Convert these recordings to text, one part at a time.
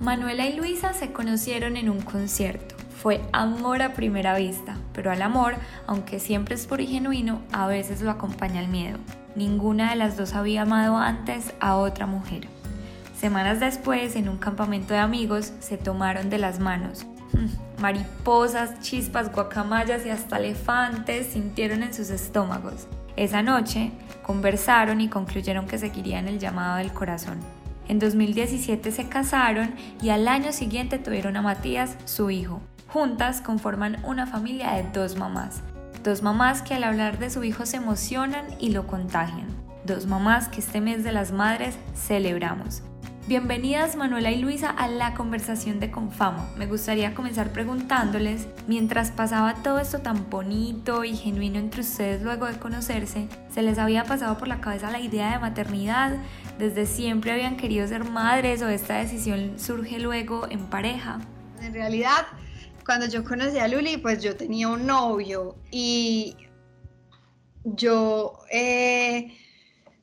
Manuela y Luisa se conocieron en un concierto. Fue amor a primera vista, pero al amor, aunque siempre es puro y genuino, a veces lo acompaña el miedo. Ninguna de las dos había amado antes a otra mujer. Semanas después, en un campamento de amigos, se tomaron de las manos. Mm, Mariposas, chispas, guacamayas y hasta elefantes sintieron en sus estómagos. Esa noche conversaron y concluyeron que seguirían el llamado del corazón. En 2017 se casaron y al año siguiente tuvieron a Matías, su hijo. Juntas conforman una familia de dos mamás. Dos mamás que al hablar de su hijo se emocionan y lo contagian. Dos mamás que este mes de las madres celebramos. Bienvenidas Manuela y Luisa a la conversación de Confama. Me gustaría comenzar preguntándoles, mientras pasaba todo esto tan bonito y genuino entre ustedes luego de conocerse, ¿se les había pasado por la cabeza la idea de maternidad? ¿Desde siempre habían querido ser madres o esta decisión surge luego en pareja? En realidad, cuando yo conocí a Luli, pues yo tenía un novio y yo eh,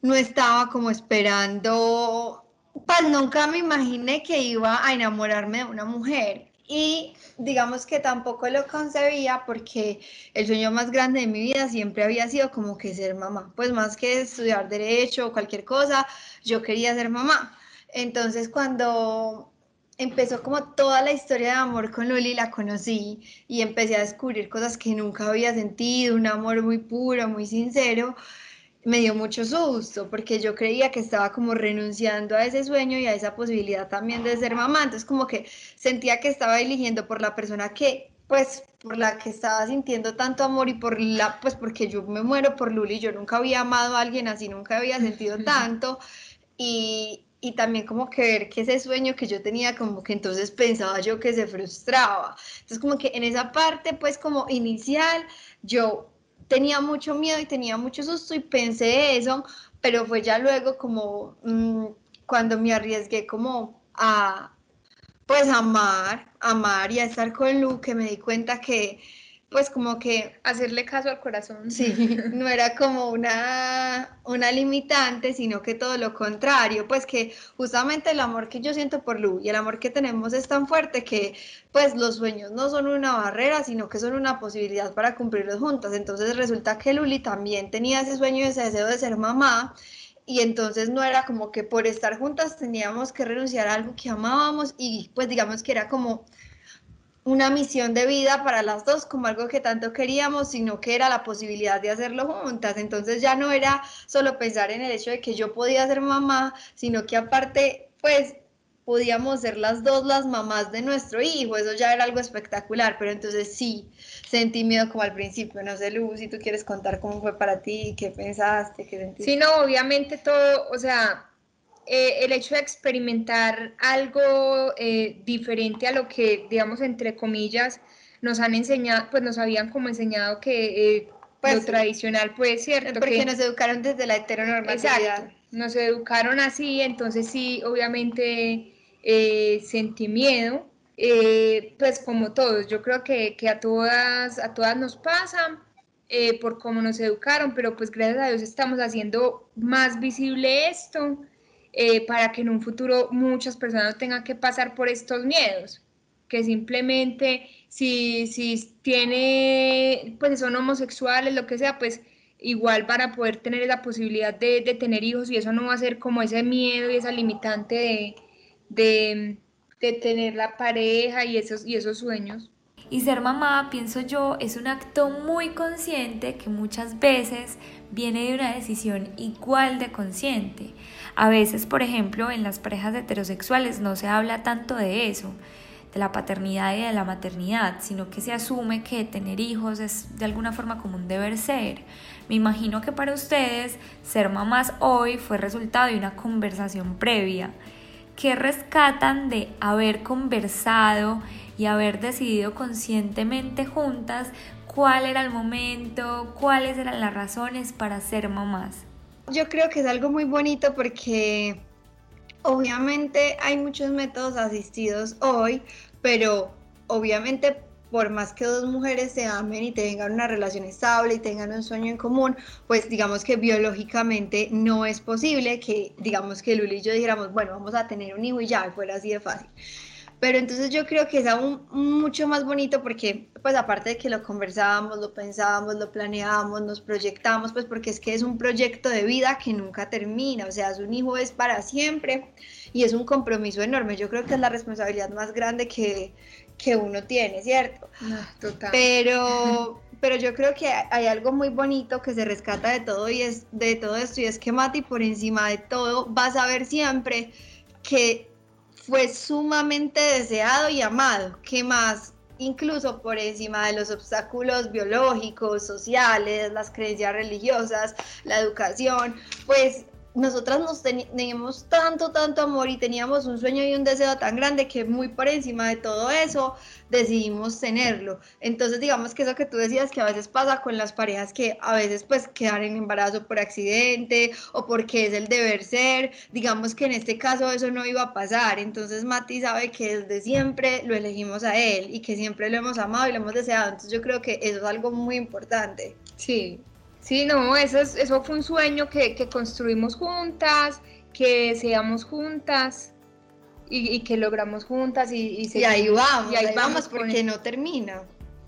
no estaba como esperando pues nunca me imaginé que iba a enamorarme de una mujer. Y digamos que tampoco lo concebía porque el sueño más grande de mi vida siempre había sido como que ser mamá. Pues más que estudiar derecho o cualquier cosa, yo quería ser mamá. Entonces cuando empezó como toda la historia de amor con Luli, la conocí y empecé a descubrir cosas que nunca había sentido, un amor muy puro, muy sincero me dio mucho susto porque yo creía que estaba como renunciando a ese sueño y a esa posibilidad también de ser mamá. Entonces como que sentía que estaba eligiendo por la persona que, pues, por la que estaba sintiendo tanto amor y por la, pues, porque yo me muero por Luli. Yo nunca había amado a alguien así, nunca había sentido tanto. Y, y también como que ver que ese sueño que yo tenía, como que entonces pensaba yo que se frustraba. Entonces como que en esa parte, pues como inicial, yo tenía mucho miedo y tenía mucho susto y pensé eso, pero fue ya luego como mmm, cuando me arriesgué como a, pues amar, amar y a estar con Lu, que me di cuenta que pues como que hacerle caso al corazón. Sí, no era como una, una limitante, sino que todo lo contrario, pues que justamente el amor que yo siento por Lu y el amor que tenemos es tan fuerte que pues los sueños no son una barrera, sino que son una posibilidad para cumplirlos juntas. Entonces resulta que Luli también tenía ese sueño y ese deseo de ser mamá y entonces no era como que por estar juntas teníamos que renunciar a algo que amábamos y pues digamos que era como una misión de vida para las dos, como algo que tanto queríamos, sino que era la posibilidad de hacerlo juntas. Entonces ya no era solo pensar en el hecho de que yo podía ser mamá, sino que aparte, pues podíamos ser las dos las mamás de nuestro hijo, eso ya era algo espectacular, pero entonces sí, sentí miedo como al principio, no sé, Luz, si tú quieres contar cómo fue para ti, qué pensaste, qué sentiste. Sí, no, obviamente todo, o sea, eh, el hecho de experimentar algo eh, diferente a lo que, digamos, entre comillas, nos han enseñado, pues nos habían como enseñado que eh, pues, lo tradicional puede ser cierto. Porque nos educaron desde la heteronormatividad. Exacto, nos educaron así, entonces sí, obviamente sentí miedo, pues como todos, yo creo que, que, a, todas, a todas nos pasa. por cómo nos educaron, pero pues gracias a Dios estamos haciendo más visible esto eh, para que en un futuro muchas personas tengan que pasar por estos miedos, que simplemente si, si tiene, pues son homosexuales, lo que sea, pues igual para poder tener la posibilidad de, de, tener hijos y eso no va a ser como ese miedo y esa limitante de, de, de tener la pareja y esos, y esos sueños. Y ser mamá, pienso yo, es un acto muy consciente que muchas veces viene de una decisión igual de consciente. A veces, por ejemplo, en las parejas heterosexuales no se habla tanto de eso, de la paternidad y de la maternidad, sino que se asume que tener hijos es de alguna forma como un deber ser. Me imagino que para ustedes ser mamás hoy fue resultado de una conversación previa ¿qué rescatan de haber conversado y haber decidido conscientemente juntas cuál era el momento, cuáles eran las razones para ser mamás? Yo creo que es algo muy bonito porque obviamente hay muchos métodos asistidos hoy, pero obviamente por más que dos mujeres se amen y tengan una relación estable y tengan un sueño en común, pues digamos que biológicamente no es posible que digamos que Luli y yo dijéramos, bueno, vamos a tener un hijo y ya, fuera así de fácil. Pero entonces yo creo que es aún mucho más bonito porque, pues aparte de que lo conversábamos, lo pensábamos, lo planeábamos, nos proyectamos, pues porque es que es un proyecto de vida que nunca termina, o sea, un hijo es para siempre y es un compromiso enorme. Yo creo que es la responsabilidad más grande que, que uno tiene, ¿cierto? total. Pero, pero yo creo que hay algo muy bonito que se rescata de todo y es de todo esto y es que Mati por encima de todo va a saber siempre que fue sumamente deseado y amado. ¿Qué más? Incluso por encima de los obstáculos biológicos, sociales, las creencias religiosas, la educación, pues nosotras nos teníamos tanto, tanto amor y teníamos un sueño y un deseo tan grande que muy por encima de todo eso decidimos tenerlo. Entonces digamos que eso que tú decías que a veces pasa con las parejas que a veces pues quedan en embarazo por accidente o porque es el deber ser, digamos que en este caso eso no iba a pasar. Entonces Mati sabe que desde siempre lo elegimos a él y que siempre lo hemos amado y lo hemos deseado. Entonces yo creo que eso es algo muy importante. Sí, Sí, no, eso, eso fue un sueño que, construimos juntas, que deseamos juntas y, que logramos juntas y, y, ahí vamos, y ahí, vamos porque no termina.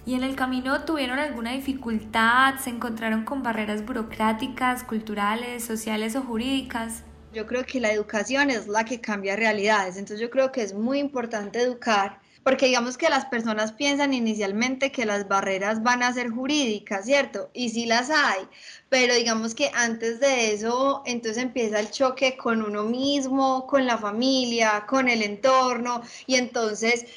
¿Y en el camino tuvieron alguna dificultad? ¿Se encontraron con barreras burocráticas, culturales, sociales o jurídicas? Yo creo que la educación es la que cambia realidades, entonces yo creo que es muy importante educar porque digamos que las personas piensan inicialmente que las barreras van a ser jurídicas, ¿cierto? Y sí las hay, pero digamos que antes de eso, entonces empieza el choque con uno mismo, con la familia, con el entorno, y entonces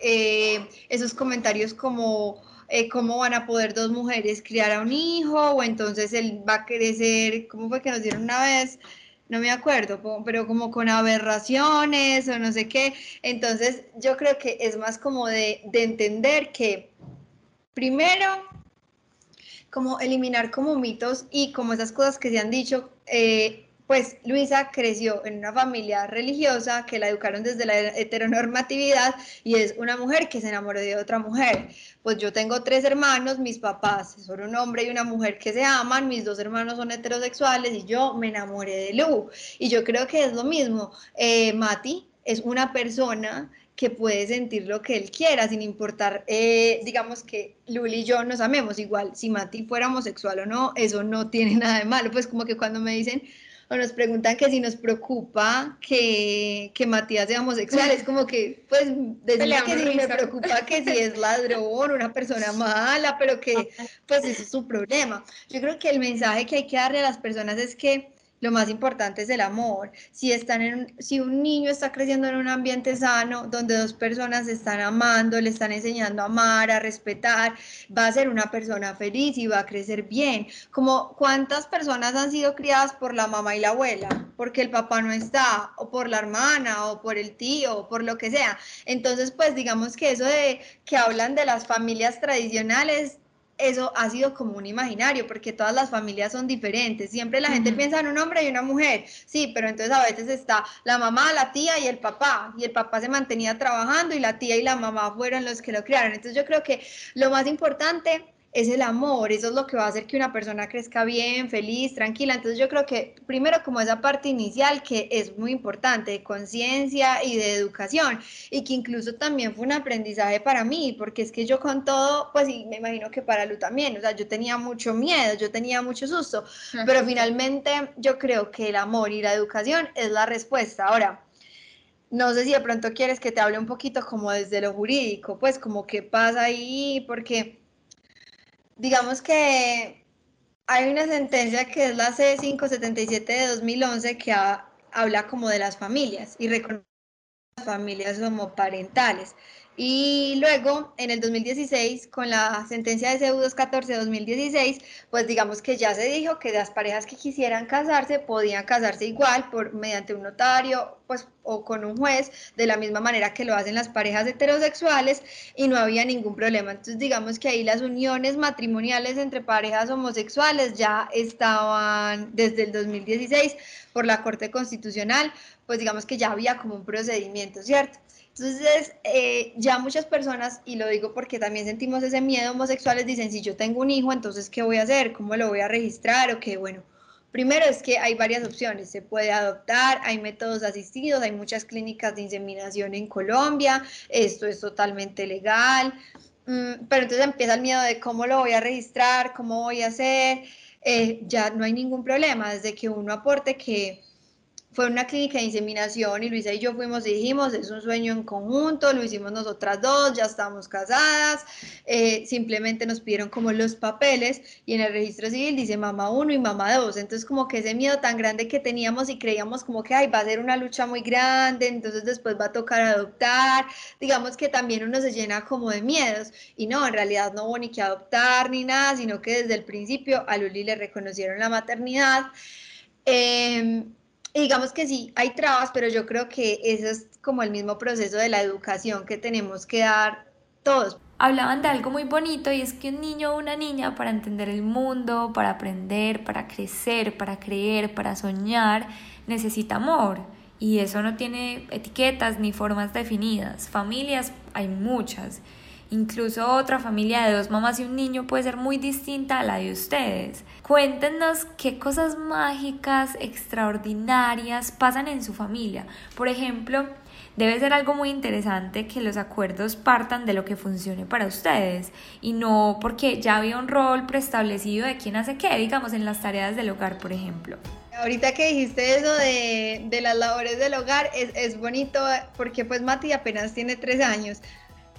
eh, esos comentarios como... Eh, cómo van a poder dos mujeres criar a un hijo, o entonces él va a crecer, ¿cómo fue que nos dieron una vez? No me acuerdo, pero como con aberraciones o no sé qué. Entonces yo creo que es más como de, entender que primero, como eliminar como mitos y como esas cosas que se han dicho, eh, pues Luisa creció en una familia religiosa que la educaron desde la heteronormatividad y es una mujer que se enamoró de otra mujer. Pues yo tengo tres hermanos, mis papás son un hombre y una mujer que se aman, mis dos hermanos son heterosexuales y yo me enamoré de Lu. Y yo creo que es lo mismo. Eh, Mati es una persona que puede sentir lo que él quiera, sin importar, eh, digamos que Luli y yo nos amemos igual, si Mati fuera homosexual o no, eso no tiene nada de malo, pues como que cuando me dicen, o nos preguntan que si nos preocupa que, que Matías sea homosexual, es como que, pues, decirle que si me preocupa que si es ladrón, una persona mala, pero que, pues, eso es su problema. Yo creo que el mensaje que hay que darle a las personas es que lo más importante es el amor. Si, están en, si un niño está creciendo en un ambiente sano, donde dos personas están amando, le están enseñando a amar, a respetar, va a ser una persona feliz y va a crecer bien. Como cuántas personas han sido criadas por la mamá y la abuela, porque el papá no está, o por la hermana, o por el tío, o por lo que sea. Entonces, pues digamos que eso de que hablan de las familias tradicionales, eso ha sido como un imaginario, porque todas las familias son diferentes. Siempre la gente piensa en un hombre y una mujer, sí, pero entonces a veces está la mamá, la tía y el papá, y el papá se mantenía trabajando y la tía y la mamá fueron los que lo criaron. Entonces yo creo que lo más importante es el amor, eso es lo que va a hacer que una persona crezca bien, feliz, tranquila. Entonces yo creo que primero como esa parte inicial que es muy importante de conciencia y de educación y que incluso también fue un aprendizaje para mí, porque es que yo con todo, pues y me imagino que para Lu también, o sea, yo tenía mucho miedo, yo tenía mucho susto, pero finalmente yo creo que el amor y la educación es la respuesta. Ahora, no sé si de pronto quieres que te hable un poquito como desde lo jurídico, pues como qué pasa ahí, porque digamos que hay una sentencia que es la C577 de 2011 que habla como de las familias y reconoce las familias homoparentales. Y luego, en el 2016, con la sentencia de CEU 214-2016, pues digamos que ya se dijo que las parejas que quisieran casarse podían casarse igual por mediante un notario, pues o con un juez, de la misma manera que lo hacen las parejas heterosexuales y no había ningún problema. Entonces, digamos que ahí las uniones matrimoniales entre parejas homosexuales ya estaban desde el 2016 por la Corte Constitucional, pues digamos que ya había como un procedimiento, ¿cierto? Entonces, eh, ya muchas personas, y lo digo porque también sentimos ese miedo homosexuales, dicen, si yo tengo un hijo, entonces, ¿qué voy a hacer? ¿Cómo lo voy a registrar? O qué, bueno, primero es que hay varias opciones, se puede adoptar, hay métodos asistidos, hay muchas clínicas de inseminación en Colombia, esto es totalmente legal, mm, pero entonces empieza el miedo de cómo lo voy a registrar, cómo voy a hacer, eh, ya no hay ningún problema, desde que uno aporte que fue una clínica de inseminación y Luisa y yo fuimos y dijimos, es un sueño en conjunto, lo hicimos nosotras dos, ya estamos casadas, eh, simplemente nos pidieron como los papeles y en el registro civil dice mamá uno y mamá dos, entonces como que ese miedo tan grande que teníamos y creíamos como que ay, va a ser una lucha muy grande, entonces después va a tocar adoptar, digamos que también uno se llena como de miedos y no, en realidad no hubo ni que adoptar ni nada, sino que desde el principio a Luli le reconocieron la maternidad. Eh, digamos que sí, hay trabas, pero yo creo que eso es como el mismo proceso de la educación que tenemos que dar todos. Hablaban de algo muy bonito y es que un niño o una niña para entender el mundo, para aprender, para crecer, para creer, para soñar, necesita amor. Y eso no tiene etiquetas ni formas definidas. Familias hay muchas. Incluso otra familia de dos mamás y un niño puede ser muy distinta a la de ustedes. Cuéntenos qué cosas mágicas, extraordinarias pasan en su familia. Por ejemplo, debe ser algo muy interesante que los acuerdos partan de lo que funcione para ustedes y no porque ya había un rol preestablecido de quién hace qué, digamos en las tareas del hogar, por ejemplo. Ahorita que dijiste eso de, de las labores del hogar, es, es bonito porque pues Mati apenas tiene tres años,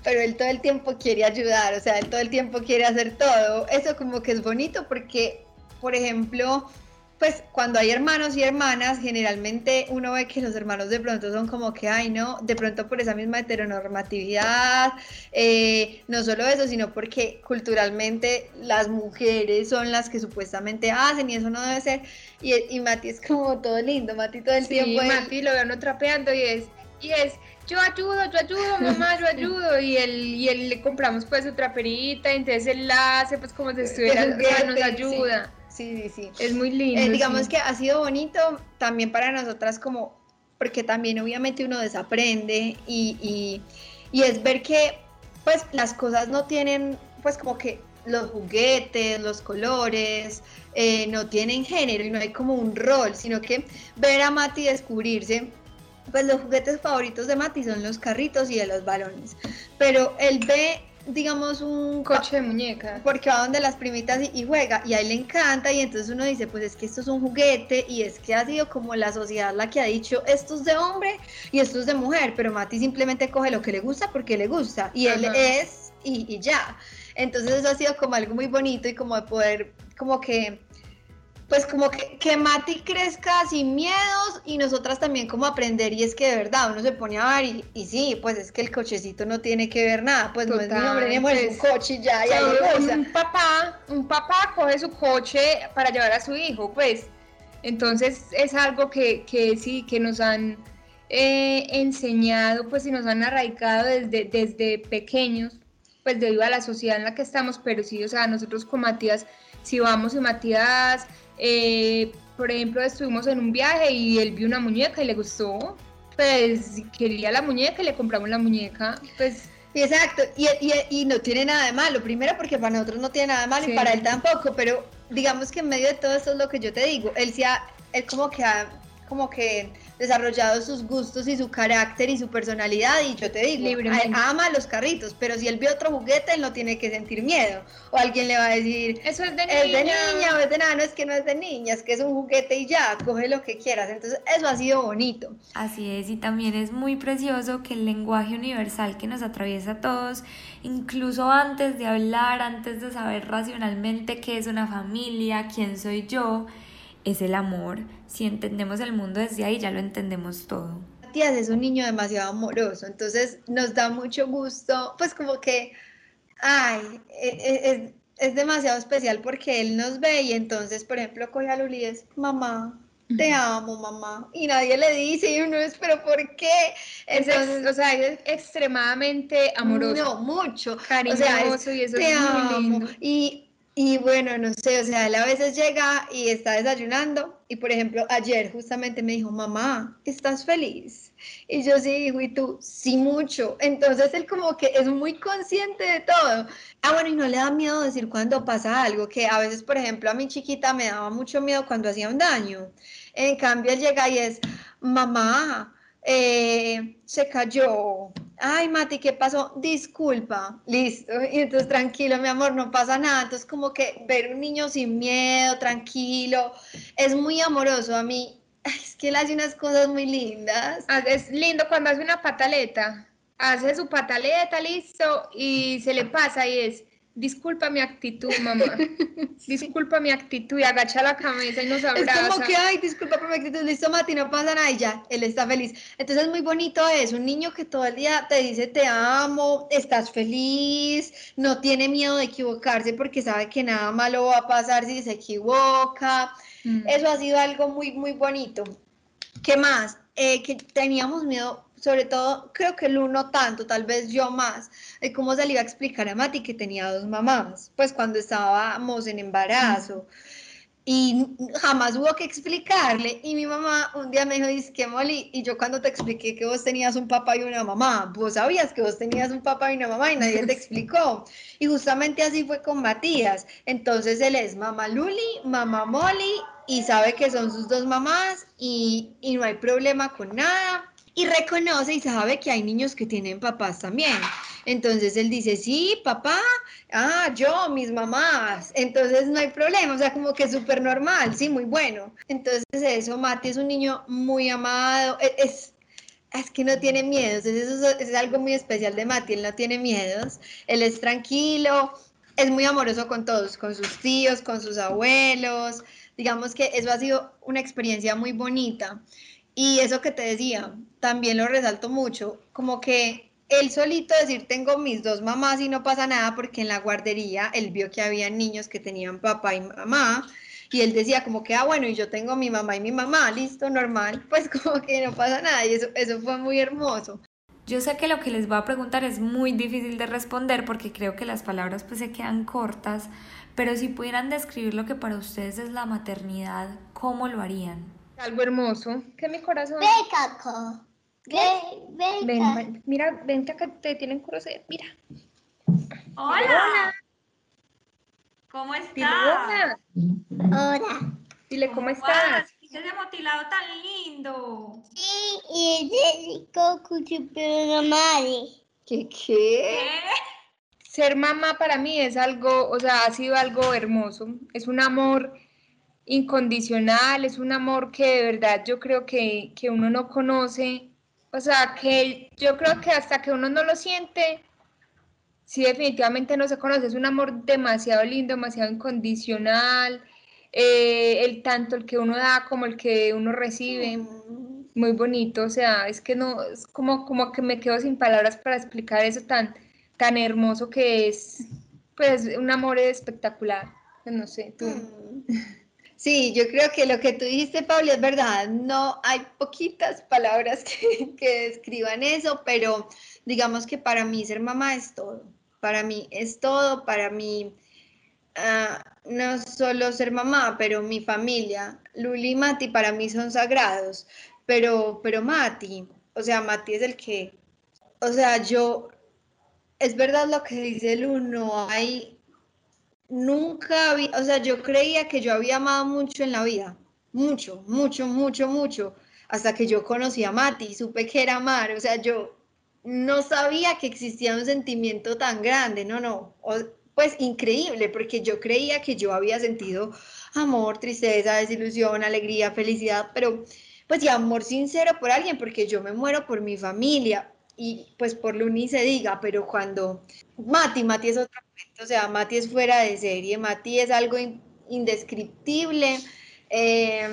pero él todo el tiempo quiere ayudar, o sea, él todo el tiempo quiere hacer todo. Eso como que es bonito porque, por ejemplo, pues cuando hay hermanos y hermanas, generalmente uno ve que los hermanos de pronto son como que, ay, no, de pronto por esa misma heteronormatividad, eh, no solo eso, sino porque culturalmente las mujeres son las que supuestamente hacen y eso no debe ser. Y, y Mati es como todo lindo, Mati todo el Sí, tiempo. él- Mati lo veo no trapeando y es, y es, yo ayudo, yo ayudo, mamá, yo ayudo. Y él, y él le compramos pues su traperita, entonces él hace pues como si estuviera, o sea, nos ayuda. Sí, sí, sí. Es muy lindo. Eh, digamos sí. que ha sido bonito también para nosotras como, porque también obviamente uno desaprende y, y, y es ver que pues las cosas no tienen pues como que los juguetes, los colores, eh, no tienen género y no hay como un rol, sino que ver a Mati descubrirse, pues los juguetes favoritos de Mati son los carritos y de los balones, pero él ve digamos un coche de muñeca. porque va donde las primitas y, y juega y a él le encanta y entonces uno dice pues es que esto es un juguete y es que ha sido como la sociedad la que ha dicho esto es de hombre y esto es de mujer pero Mati simplemente coge lo que le gusta porque le gusta y él es y, y ya. Entonces eso ha sido como algo muy bonito y como de poder como que pues como que, que Mati crezca sin miedos y nosotras también como aprender y es que de verdad uno se pone a ver y, y sí, pues es que el cochecito no tiene que ver nada, pues no es mi nombre, ni es un pues, coche y ya, y ahí un, un papá, un papá coge su coche para llevar a su hijo, pues. Entonces es algo que, que sí, que nos han eh, enseñado, pues y nos han arraigado desde, desde pequeños, pues debido a la sociedad en la que estamos, pero sí, o sea, nosotros con Matías, si vamos y Matías, eh, por ejemplo, estuvimos en un viaje y él vio una muñeca y le gustó, pues quería la muñeca y le compramos la muñeca, pues Exacto, y, y- y no tiene nada de malo, primero porque para nosotros no tiene nada de malo Sí. y para él tampoco, pero digamos que en medio de todo esto es lo que yo te digo, él sí ha, él como que ha como que desarrollado sus gustos y su carácter y su personalidad y yo te digo, Libremente. ama los carritos, pero si él ve otro juguete él no tiene que sentir miedo o alguien le va a decir, eso es de es de niña. niña o es de nada, no es que no es de niña, es que es un juguete y ya, coge lo que quieras, entonces eso ha sido bonito. Así es, y también es muy precioso que el lenguaje universal que nos atraviesa a todos, incluso antes de hablar, antes de saber racionalmente qué es una familia, quién soy yo, es el amor. Si entendemos el mundo desde ahí, ya lo entendemos todo. Matías es un niño demasiado amoroso, entonces nos da mucho gusto, pues como que, ay, e, e, es, es demasiado especial porque él nos ve y entonces, por ejemplo, coge a Luli y es, mamá, te amo, mamá. Y nadie le dice, y uno es, pero ¿por qué? Entonces, o sea, es extremadamente amoroso. No, mucho. Cariñoso y eso te es muy amo. lindo. Y, y bueno, no sé, o sea, él a veces llega y está desayunando y, por ejemplo, ayer justamente me dijo, mamá, ¿estás feliz? Y yo sí, hijo, ¿y tú? Sí, mucho. Entonces él como que es muy consciente de todo. Ah, bueno, y no le da miedo decir cuando pasa algo, que a veces, por ejemplo, a mi chiquita me daba mucho miedo cuando hacía un daño. En cambio, él llega y es, mamá, eh, se cayó. Ay, Mati, ¿qué pasó? Disculpa, listo. Y entonces, tranquilo, mi amor, no pasa nada. Entonces, como que ver un niño sin miedo, tranquilo, es muy amoroso. A mí, es que él hace unas cosas muy lindas. Ah, Es lindo cuando hace una pataleta. Hace su pataleta, listo, y se le pasa y es, disculpa mi actitud, mamá. Disculpa mi actitud y agacha la cabeza y nos Es abraza. como que, ay, disculpa por mi actitud, listo, Mati, no pasa nada y ya, él está feliz. Entonces es muy bonito eso, un niño que todo el día te dice te amo, estás feliz, no tiene miedo de equivocarse porque sabe que nada malo va a pasar si se equivoca. Mm. Eso ha sido algo muy, muy bonito. ¿Qué más? Eh, que teníamos miedo, sobre todo, creo que el uno tanto, tal vez yo más, de cómo se le iba a explicar a Mati que tenía dos mamás, pues cuando estábamos en embarazo. Y jamás hubo que explicarle. Y mi mamá un día me dijo, dice que Molly, y yo cuando te expliqué que vos tenías un papá y una mamá, vos sabías que vos tenías un papá y una mamá y nadie te explicó. Y justamente así fue con Matías. Entonces él es mamá Luli, mamá Molly, y sabe que son sus dos mamás y, y no hay problema con nada. Y reconoce y sabe que hay niños que tienen papás también. Entonces él dice, sí, papá, ah, yo, mis mamás. Entonces no hay problema, o sea, como que súper normal, sí, muy bueno. Entonces eso, Mati es un niño muy amado, e- es, es que no tiene miedos, eso es, es algo muy especial de Mati, él no tiene miedos, él es tranquilo, es muy amoroso con todos, con sus tíos, con sus abuelos. Digamos que eso ha sido una experiencia muy bonita. Y eso que te decía, también lo resalto mucho, como que él solito decir tengo mis dos mamás y no pasa nada porque en la guardería él vio que había niños que tenían papá y mamá y él decía como que, ah, bueno, y yo tengo mi mamá y mi mamá, listo, normal, pues como que no pasa nada y eso, eso fue muy hermoso. Yo sé que lo que les voy a preguntar es muy difícil de responder porque creo que las palabras pues se quedan cortas, pero si pudieran describir lo que para ustedes es la maternidad, ¿cómo lo harían? Algo hermoso. ¿Qué mi corazón? Caco. Ven, ven, Ven, ven, mira, vente acá, te tienen conocer. Mira. Hola. ¿Cómo Dile hola. Hola. Dile cómo estás. ¡Ese motilado tan lindo! Sí, y dedico pero madre. ¿Qué qué? Ser mamá para mí es algo, o sea, ha sido algo hermoso. Es un amor incondicional, es un amor que de verdad yo creo que, que uno no conoce. O sea, que yo creo que hasta que uno no lo siente, sí definitivamente no se conoce. Es un amor demasiado lindo, demasiado incondicional. eh, el tanto el que uno da como el que uno recibe. Muy bonito, o sea, es que no, es como, como que me quedo sin palabras para explicar eso tan, tan hermoso que es, pues, un amor espectacular. No sé, tú. Sí, yo creo que lo que tú dijiste, Pablo, es verdad. No hay poquitas palabras que, describan eso, pero digamos que para mí ser mamá es todo. Para mí es todo, para mí ah, no solo ser mamá, pero mi familia. Luli y Mati para mí son sagrados, pero, pero Mati, o sea, Mati es el que, o sea, yo, es verdad lo que dice el uno, hay nunca había, o sea, yo creía que yo había amado mucho en la vida, mucho, mucho, mucho, mucho, hasta que yo conocí a Mati, supe que era amar, o sea, yo no sabía que existía un sentimiento tan grande, no, no, o- pues increíble, porque yo creía que yo había sentido amor, tristeza, desilusión, alegría, felicidad, pero pues y amor sincero por alguien, porque yo me muero por mi familia y pues por Luni se diga, pero cuando Mati, Mati es otra o sea, Mati es fuera de serie, Mati es algo in- indescriptible. eh,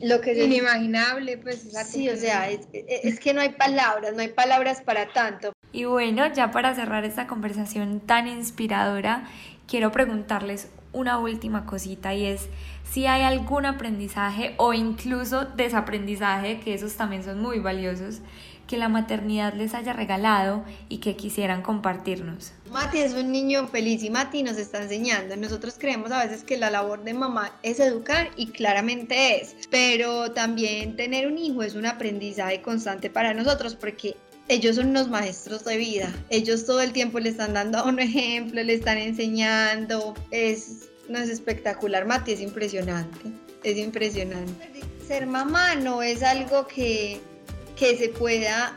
lo que Inimaginable, pues. es Sí, o sea, es que no hay palabras, no hay palabras para tanto. Y bueno, ya para cerrar esta conversación tan inspiradora, quiero preguntarles una última cosita y es si hay algún aprendizaje o incluso desaprendizaje, que esos también son muy valiosos, que la maternidad les haya regalado y que quisieran compartirnos. Mati es un niño feliz y Mati nos está enseñando. Nosotros creemos a veces que la labor de mamá es educar y claramente es, pero también tener un hijo es un aprendizaje constante para nosotros porque ellos son unos maestros de vida. Ellos todo el tiempo le están dando un ejemplo, le están enseñando. Es, no es espectacular, Mati, es impresionante. Es impresionante. Ser mamá no es algo que, que se pueda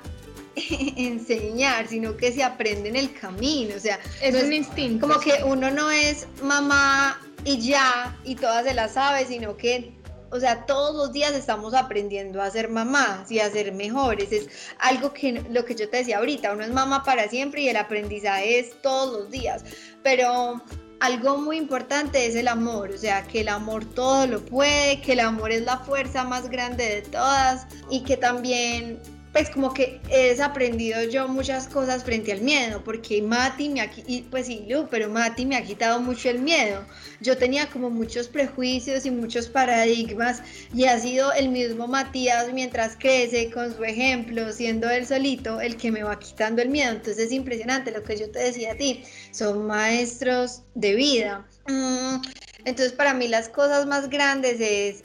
enseñar, sino que se aprende en el camino. O sea, Es no un instinto. como que uno no es mamá y ya, y todas se la sabe, sino que, o sea, todos los días estamos aprendiendo a ser mamás y a ser mejores. Es algo que lo que yo te decía ahorita, uno es mamá para siempre y el aprendizaje es todos los días. Pero algo muy importante es el amor, o sea, que el amor todo lo puede, que el amor es la fuerza más grande de todas y que también pues como que he desaprendido yo muchas cosas frente al miedo, porque Mati me ha, y pues sí, pero Mati me ha quitado mucho el miedo. Yo tenía como muchos prejuicios y muchos paradigmas y ha sido el mismo Matías mientras crece con su ejemplo, siendo él solito el que me va quitando el miedo. Entonces es impresionante lo que yo te decía a ti, son maestros de vida. Mm, Entonces para mí las cosas más grandes es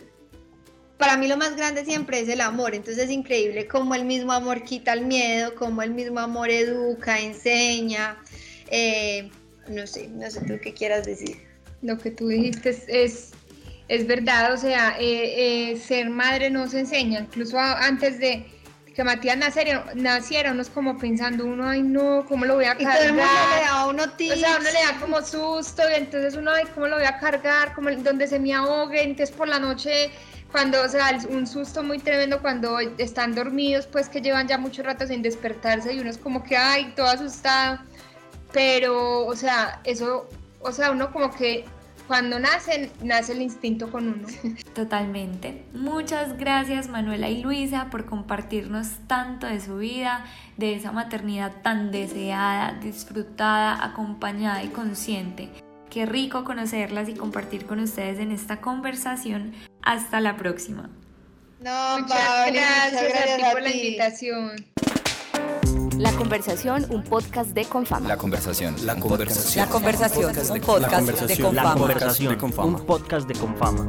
para mí lo más grande siempre es el amor, entonces es increíble cómo el mismo amor quita el miedo, cómo el mismo amor educa, enseña, eh, no sé, no sé tú qué quieras decir. Lo que tú dijiste es, es, es verdad, o sea, eh, eh, ser madre no se enseña, incluso a- antes de que Matías naciera, naciera, uno es como pensando, uno, ay no, ¿cómo lo voy a Y todo el mundo le cargar? da a uno O sea, uno le da como susto y entonces uno, ay, ¿cómo lo voy a cargar? Como el- donde se me ahogue, entonces por la noche, cuando, o sea, un susto muy tremendo cuando están dormidos, pues que llevan ya mucho rato sin despertarse y uno es como que, ay, todo asustado. Pero, o sea, eso, o sea, uno como que cuando nacen, nace el instinto con uno. Totalmente. Muchas gracias Manuela y Luisa por compartirnos tanto de su vida, de esa maternidad tan deseada, disfrutada, acompañada y consciente. Qué rico conocerlas y compartir con ustedes en esta conversación. Hasta la próxima. No, Muchas gracias, muchas gracias a ti por la ti. invitación. La conversación, un podcast de Confama. La conversación. La conversación. La conversación. Un podcast de La Confama. conversación, un podcast de Confama.